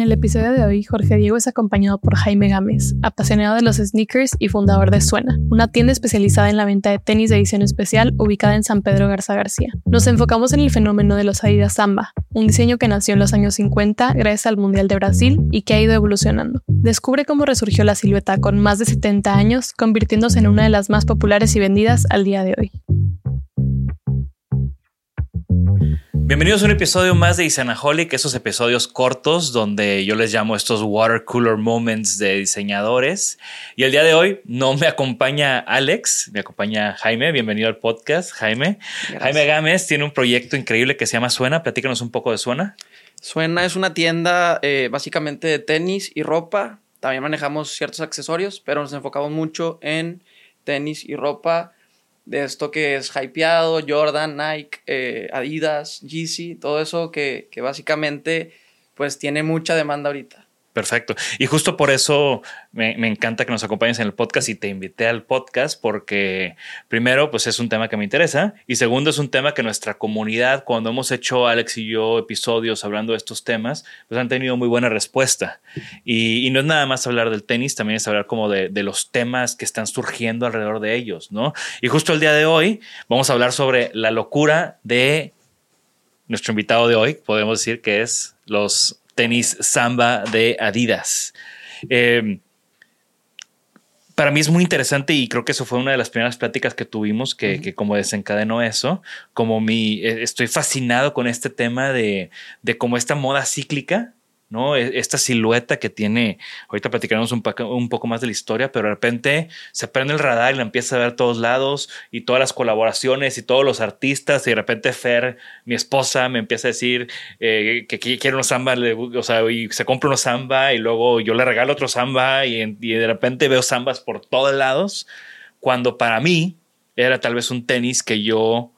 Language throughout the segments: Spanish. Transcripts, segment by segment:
En el episodio de hoy, Jorge Diego es acompañado por Jaime Gámez, apasionado de los sneakers y fundador de Suena, una tienda especializada en la venta de tenis de edición especial ubicada en San Pedro Garza García. Nos enfocamos en el fenómeno de los Adidas Samba, un diseño que nació en los años 50 gracias al Mundial de Brasil y que ha ido evolucionando. Descubre cómo resurgió la silueta con más de 70 años, convirtiéndose en una de las más populares y vendidas al día de hoy. Bienvenidos a un episodio más de Isanaholic, esos episodios cortos donde yo les llamo estos water cooler moments de diseñadores. Y el día de hoy no me acompaña Alex, me acompaña Jaime. Bienvenido al podcast, Jaime. Jaime Gámez tiene un proyecto increíble que se llama Suena. Platícanos un poco de Suena. Suena es una tienda eh, básicamente de tenis y ropa. También manejamos ciertos accesorios, pero nos enfocamos mucho en tenis y ropa de esto que es hypeado, Jordan, Nike, eh, Adidas, Yeezy, todo eso que, que básicamente pues tiene mucha demanda ahorita. Perfecto. Y justo por eso me, encanta que nos acompañes en el podcast y te invité al podcast porque primero, pues es un tema que me interesa y segundo, es un tema que nuestra comunidad, cuando hemos hecho Alex y yo episodios hablando de estos temas, pues han tenido muy buena respuesta. Y, y no es nada más hablar del tenis, también es hablar como de, de, los temas que están surgiendo alrededor de ellos, ¿no? Y justo el día de hoy vamos a hablar sobre la locura de nuestro invitado de hoy, podemos decir que es los tenis Samba de Adidas. Eh, para mí es muy interesante y creo que eso fue una de las primeras pláticas que tuvimos que, uh -huh. que como desencadenó eso, como mi, eh, estoy fascinado con este tema de, de como esta moda cíclica, ¿no? Esta silueta que tiene, ahorita platicaremos un, un, poco más de la historia, pero de repente se prende el radar y la empieza a ver a todos lados y todas las colaboraciones y todos los artistas y de repente Fer, mi esposa, me empieza a decir eh, que, que, quiere unos samba, o sea, y se compra unos samba y luego yo le regalo otro samba y, y de repente veo sambas por todos lados, cuando para mí era tal vez un tenis que yo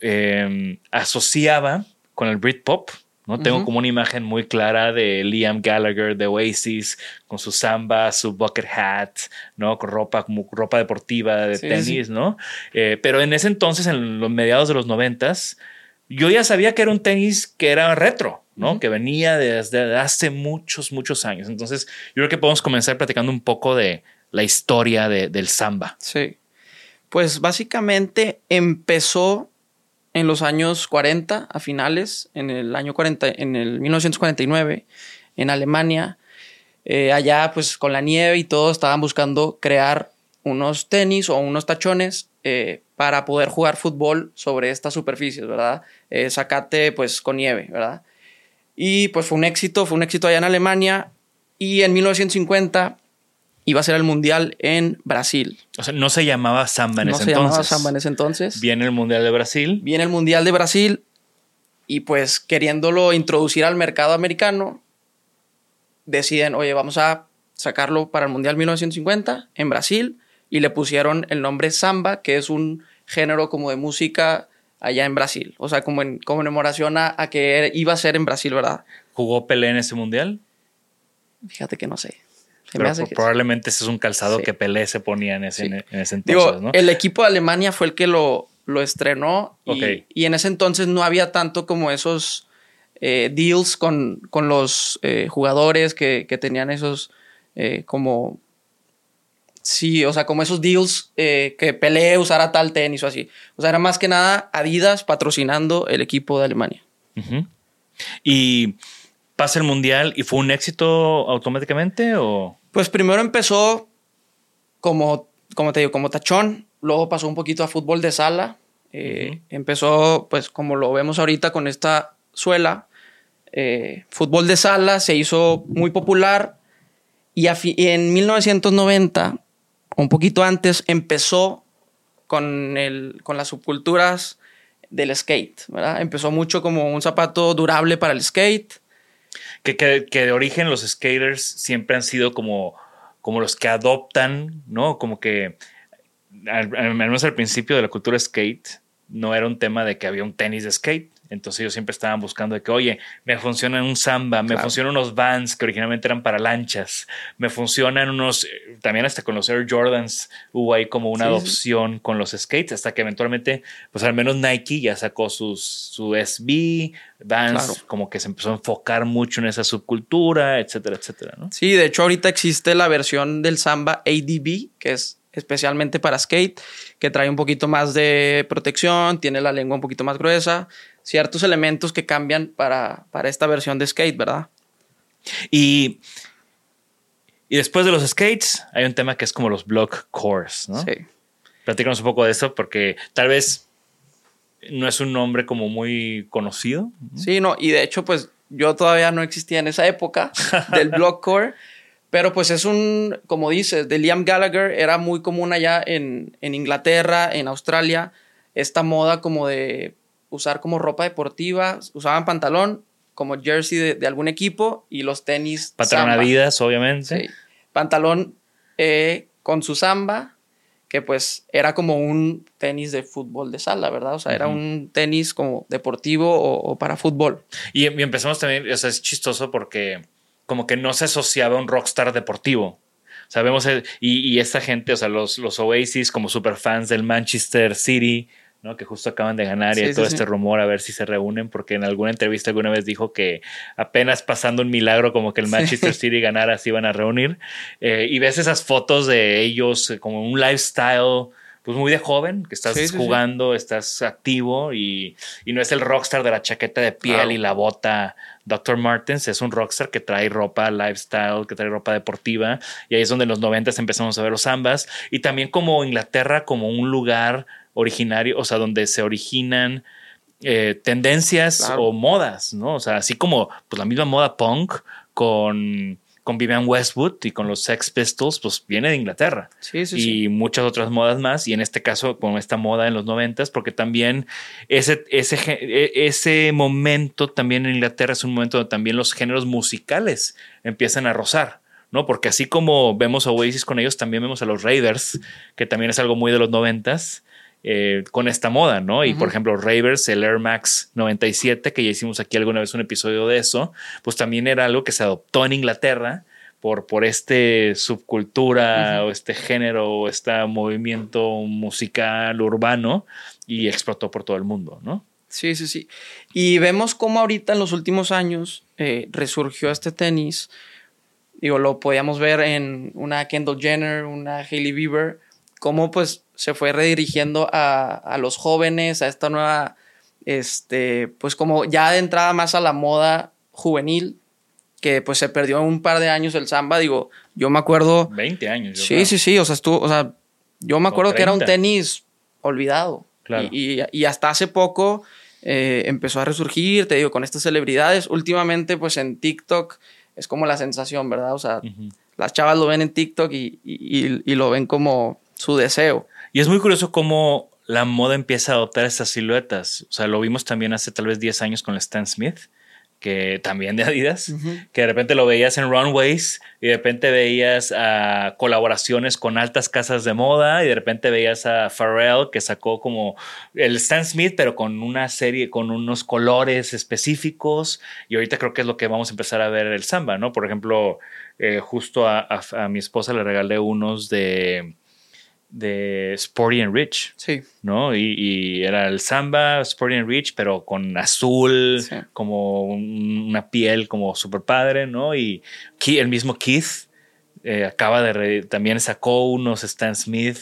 eh, asociaba con el Britpop, ¿no? Uh -huh. Tengo como una imagen muy clara de Liam Gallagher de Oasis con su samba, su bucket hat, ¿no? Con ropa, como ropa deportiva de sí, tenis, sí. ¿no? Eh, pero en ese entonces, en los mediados de los noventas, yo ya sabía que era un tenis que era retro, ¿no? Uh -huh. Que venía desde hace muchos, muchos años. Entonces, yo creo que podemos comenzar platicando un poco de la historia de, del samba. Sí. Pues básicamente empezó en los años 40, a finales, en el año 40, en el 1949, en Alemania, eh, allá pues con la nieve y todo estaban buscando crear unos tenis o unos tachones eh, para poder jugar fútbol sobre estas superficies, ¿verdad? Eh, sacate pues con nieve, ¿verdad? Y pues fue un éxito, fue un éxito allá en Alemania. Y en 1950 iba a ser el mundial en Brasil. O sea, no se llamaba samba en no ese se entonces. llamaba samba en ese entonces. Viene el Mundial de Brasil. Viene el mundial de Brasil y pues queriéndolo introducir al mercado americano, deciden, oye, vamos a sacarlo para el mundial 1950 en Brasil y le pusieron el nombre samba, que es un género como de música allá en Brasil. O sea, como en conmemoración a, a que iba a ser en Brasil, ¿verdad? ¿Jugó Pelé en ese Mundial? Fíjate que no sé. Pero hace que sí. probablemente ese es un calzado Sí. que Pelé se ponía en ese, Sí. en ese entonces, Digo, ¿no? el equipo de Alemania fue el que lo, lo estrenó y, y en ese entonces no había tanto como esos eh, deals con, con los eh, jugadores que, que tenían esos eh, como... Sí, o sea, como esos deals que Pelé usara tal tenis o así. O sea, era más que nada Adidas patrocinando el equipo de Alemania. Y pasa el Mundial y fue un éxito automáticamente o... Pues primero empezó como, como te digo, como tachón, luego pasó un poquito a fútbol de sala, eh, empezó pues como lo vemos ahorita con esta suela, eh, fútbol de sala se hizo muy popular y, y en 1990, un poquito antes, empezó con, el, con las subculturas del skate, ¿verdad? Empezó mucho como un zapato durable para el skate. Que, que, de origen los skaters siempre han sido como, como los que adoptan, ¿no? Como que, al, al menos al principio de la cultura skate, no era un tema de que había un tenis de skate. Entonces ellos siempre estaban buscando de que, oye, me funcionan un samba, me Claro. funcionan unos vans que originalmente eran para lanchas, me funcionan unos, eh, también hasta con los Air Jordans hubo ahí como una Sí, sí. adopción con los skates, hasta que eventualmente, pues al menos Nike ya sacó sus, su SB, Vans, Claro. como que se empezó a enfocar mucho en esa subcultura, etcétera, etcétera, ¿no? Sí, de hecho ahorita existe la versión del Samba ADB, que es especialmente para skate, que trae un poquito más de protección, tiene la lengua un poquito más gruesa, ciertos elementos que cambian para, para esta versión de skate, ¿verdad? Y, y después de los skates, hay un tema que es como los block cores, ¿no? Sí. Platícanos un poco de eso, porque tal vez no es un nombre como muy conocido. Sí, no, y de hecho, pues yo todavía no existía en esa época del blockcore, pero pues es un, como dices, de Liam Gallagher, era muy común allá en, en Inglaterra, en Australia, esta moda como de usar como ropa deportiva, usaban pantalón como jersey de, de algún equipo y los tenis. Patrón. Adidas, obviamente. Sí. Pantalón eh, con su samba, que pues era como un tenis de fútbol de sala, ¿verdad? O sea, era un tenis como deportivo o, o para fútbol. Y, y empezamos también, o sea, es chistoso porque como que no se asociaba a un rockstar deportivo. Sabemos, y, y esta gente, o sea, los, los Oasis como super fans del Manchester City, ¿no? Que justo acaban de ganar y Sí, hay sí, todo sí. este rumor a ver si se reúnen, porque en alguna entrevista alguna vez dijo que apenas pasando un milagro como que el Manchester City ganara, se iban a reunir. Eh, y ves esas fotos de ellos eh, como un lifestyle, pues muy de joven, que estás jugando, estás activo y, y no es el rockstar de la chaqueta de piel Claro. y la bota. Dr. Martens es un rockstar que trae ropa lifestyle, que trae ropa deportiva, y ahí es donde en los 90 empezamos a ver los ambas. Y también como Inglaterra, como un lugar originario, o sea, donde se originan eh, tendencias Claro. o modas, ¿no? O sea, así como pues, la misma moda punk con, con Vivian Westwood y con los Sex Pistols, pues viene de Inglaterra Sí, sí, y sí. muchas otras modas más. Y en este caso, con esta moda en los noventas, porque también ese, ese, e- ese momento también en Inglaterra es un momento donde también los géneros musicales empiezan a rozar. ¿no? Porque así como vemos a Oasis con ellos, también vemos a los Raiders, que también es algo muy de los noventas, eh, con esta moda, ¿no? Y por ejemplo, Ravers, el Air Max 97, que ya hicimos aquí alguna vez un episodio de eso, pues también era algo que se adoptó en Inglaterra por, por este subcultura o este género o este movimiento musical urbano y explotó por todo el mundo, ¿no? Sí, sí, sí. Y vemos cómo ahorita en los últimos años eh, resurgió este tenis. Digo, lo podíamos ver en una Kendall Jenner, una Hailey Bieber, cómo pues se fue redirigiendo a, a los jóvenes, a esta nueva, este, pues como ya de entrada más a la moda juvenil, que pues se perdió un par de años el samba. Digo, yo me acuerdo. 20 años. yo Sí, creo. sí, sí. O sea, estuvo, o sea, yo me acuerdo que era un 30. tenis olvidado. Claro. Y, y- y hasta hace poco eh, empezó a resurgir, te digo, con estas celebridades. Últimamente, pues en TikTok es como la sensación, ¿verdad? O sea, las chavas lo ven en TikTok y, y, lo ven como su deseo. Y es muy curioso cómo la moda empieza a adoptar estas siluetas. O sea, lo vimos también hace tal vez 10 años con Stan Smith que también de Adidas, que de repente lo veías en runways y de repente veías a colaboraciones con altas casas de moda y de repente veías a Pharrell que sacó como el Stan Smith pero con una serie, con unos colores específicos y ahorita creo que es lo que vamos a empezar a ver el samba, ¿no? Por ejemplo, eh, justo a mi esposa le regalé unos de de Sporty and Rich. Sí. ¿No? Y, era el samba, Sporty and Rich, pero con azul, como una piel como super padre, ¿no? Y el mismo Keith eh, acaba de. también sacó unos Stan Smith.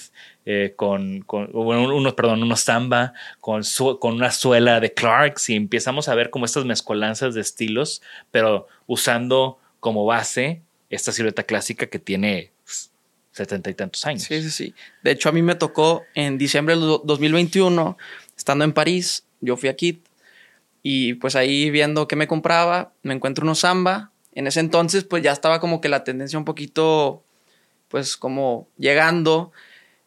Eh, con, con unos, perdón, unos samba con, con una suela de Clarks y empezamos a ver como estas mezcolanzas de estilos, pero usando como base esta silueta clásica que tiene setenta y tantos años. Sí, sí, sí. De hecho, a mí me tocó en diciembre del 2021, estando en París, yo fui a Kit y pues ahí viendo qué me compraba, me encuentro unos samba. En ese entonces, pues ya estaba como que la tendencia un poquito, pues como llegando.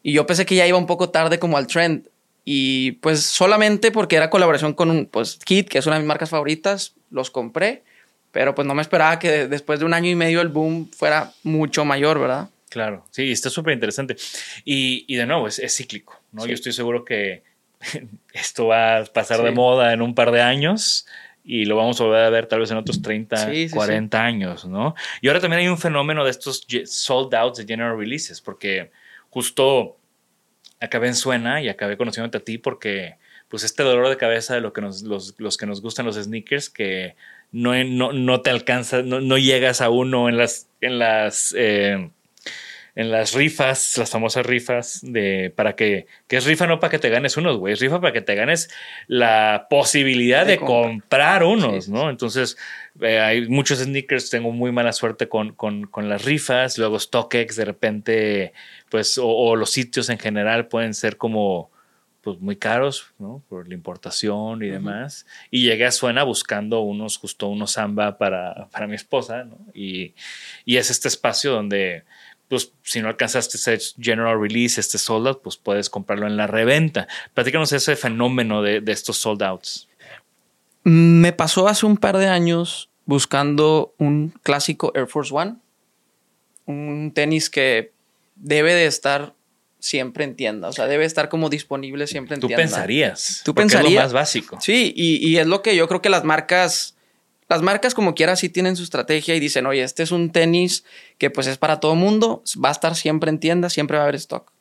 Y yo pensé que ya iba un poco tarde como al trend. Y pues solamente porque era colaboración con un, pues Kit, que es una de mis marcas favoritas, los compré. Pero pues no me esperaba que después de un año y medio el boom fuera mucho mayor, ¿verdad? Claro, sí, está súper interesante. Y, y, de nuevo, es, cíclico, ¿no? Yo estoy seguro que esto va a pasar de moda en un par de años y lo vamos a volver a ver tal vez en otros 30, 40 años, ¿no? Y ahora también hay un fenómeno de estos sold outs de general releases, porque justo acabé en Suena y acabé conociéndote a ti porque pues este dolor de cabeza de lo que nos, los, los que nos gustan los sneakers que no, no, no te alcanza, no, no, llegas a uno en las, en las eh, en las rifas, las famosas rifas de para que, que es rifa no para que te ganes unos, güey, es rifa para que te ganes la posibilidad de, comprar unos, ¿no? Entonces, eh, hay muchos sneakers, tengo muy mala suerte con, con, con, las rifas, luego StockX de repente, pues, o, los sitios en general pueden ser como pues muy caros, ¿no? Por la importación y demás. Y llegué a Suena buscando unos, justo unos samba para, para mi esposa, ¿no? Y, y es este espacio donde pues si no alcanzaste ese general release, este sold out, pues puedes comprarlo en la reventa. Platícanos ese fenómeno de, estos sold outs. Me pasó hace un par de años buscando un clásico Air Force One, un tenis que debe de estar siempre en tienda, o sea, debe estar como disponible siempre en tienda. Tú pensarías. Tú pensarías. Es lo más básico. Sí, y, y es lo que yo creo que las marcas las marcas como quiera sí tienen su estrategia y dicen, oye, este es un tenis que pues es para todo mundo, va a estar siempre en tienda, siempre va a haber stock.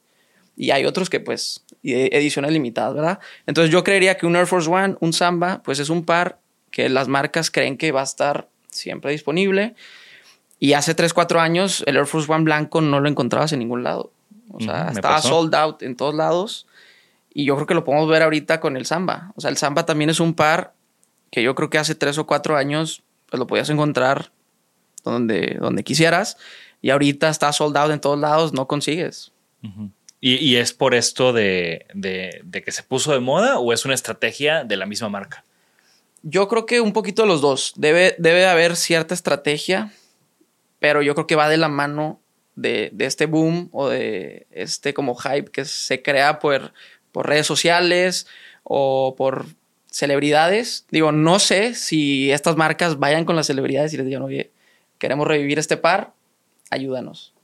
Y hay otros que pues ediciones limitadas, ¿verdad? Entonces yo creería que un Air Force One, un Samba, pues es un par que las marcas creen que va a estar siempre disponible. Y hace 3, 4 años el Air Force One blanco no lo encontrabas en ningún lado. O sea, estaba sold out en todos lados. Y yo creo que lo podemos ver ahorita con el Samba. O sea, el Samba también es un par que yo creo que hace tres o cuatro años pues lo podías encontrar donde, donde quisieras y ahorita está soldado en todos lados, no consigues. ¿Y, es por esto de, que se puso de moda o es una estrategia de la misma marca? Yo creo que un poquito de los dos. Debe, debe haber cierta estrategia, pero yo creo que va de la mano de, de, este boom o de este como hype que se crea por, por redes sociales o por celebridades. Digo, no sé si estas marcas vayan con las celebridades y les digan, oye, queremos revivir este par, ayúdanos.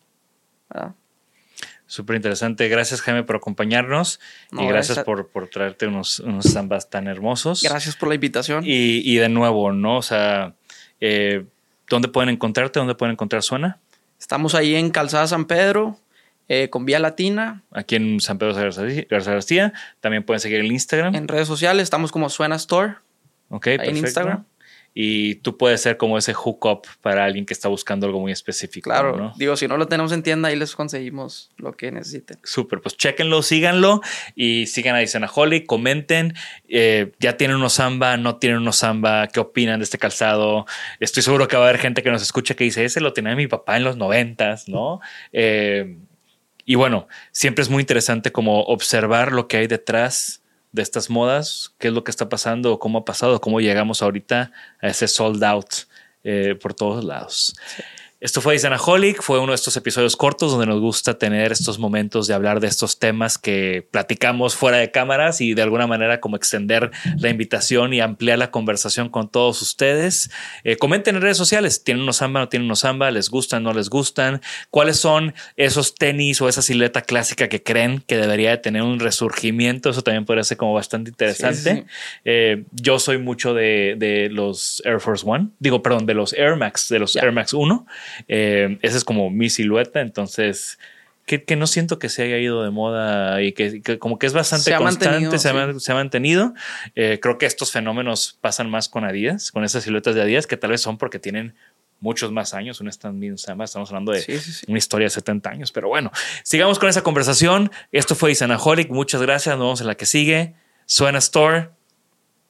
Súper interesante. Gracias, Jaime, por acompañarnos. y gracias, por, por, traerte unos, unos zambas tan hermosos. Gracias por la invitación. Y, y de nuevo, ¿no? O sea, eh, ¿dónde pueden encontrarte? ¿Dónde pueden encontrar Suena? Estamos ahí en Calzada San Pedro, eh, con Vía Latina. Aquí en San Pedro Garza García. También pueden seguir el Instagram. En redes sociales estamos como Suena Store. Ok, en Instagram. Y tú puedes ser como ese hookup para alguien que está buscando algo muy específico. Claro, digo, si no lo tenemos en tienda, ahí les conseguimos lo que necesiten. Súper, pues chéquenlo, síganlo y sigan a Dicena Holly, comenten. Eh, ya tienen unos samba, no tienen unos samba, qué opinan de este calzado. Estoy seguro que va a haber gente que nos escucha que dice, ese lo tenía mi papá en los noventas, ¿no? Eh, y bueno, siempre es muy interesante como observar lo que hay detrás de estas modas, qué es lo que está pasando, cómo ha pasado, cómo llegamos ahorita a ese sold out eh, por todos lados. Esto fue Isanaholic, fue uno de estos episodios cortos donde nos gusta tener estos momentos de hablar de estos temas que platicamos fuera de cámaras y de alguna manera como extender la invitación y ampliar la conversación con todos ustedes. Eh, comenten en redes sociales, ¿tienen unos samba, no tienen unos samba? ¿Les gustan, no les gustan? ¿Cuáles son esos tenis o esa silueta clásica que creen que debería de tener un resurgimiento? Eso también podría ser como bastante interesante. Sí, sí. Eh, yo soy mucho de, de los Air Force One, digo, perdón, de los Air Max, de los. Air Max 1. Eh, esa es como mi silueta, entonces que, que no siento que se haya ido de moda y que, que como que es bastante Se constante, se, ha, sí. se ha mantenido. Eh, creo que estos fenómenos pasan más con Adidas, con esas siluetas de Adidas, que tal vez son porque tienen muchos más años, estamos hablando de Sí, sí, sí. una historia de 70 años, pero bueno, sigamos con esa conversación. Esto fue Isanaholic, muchas gracias, nos vemos en la que sigue. Suena Store.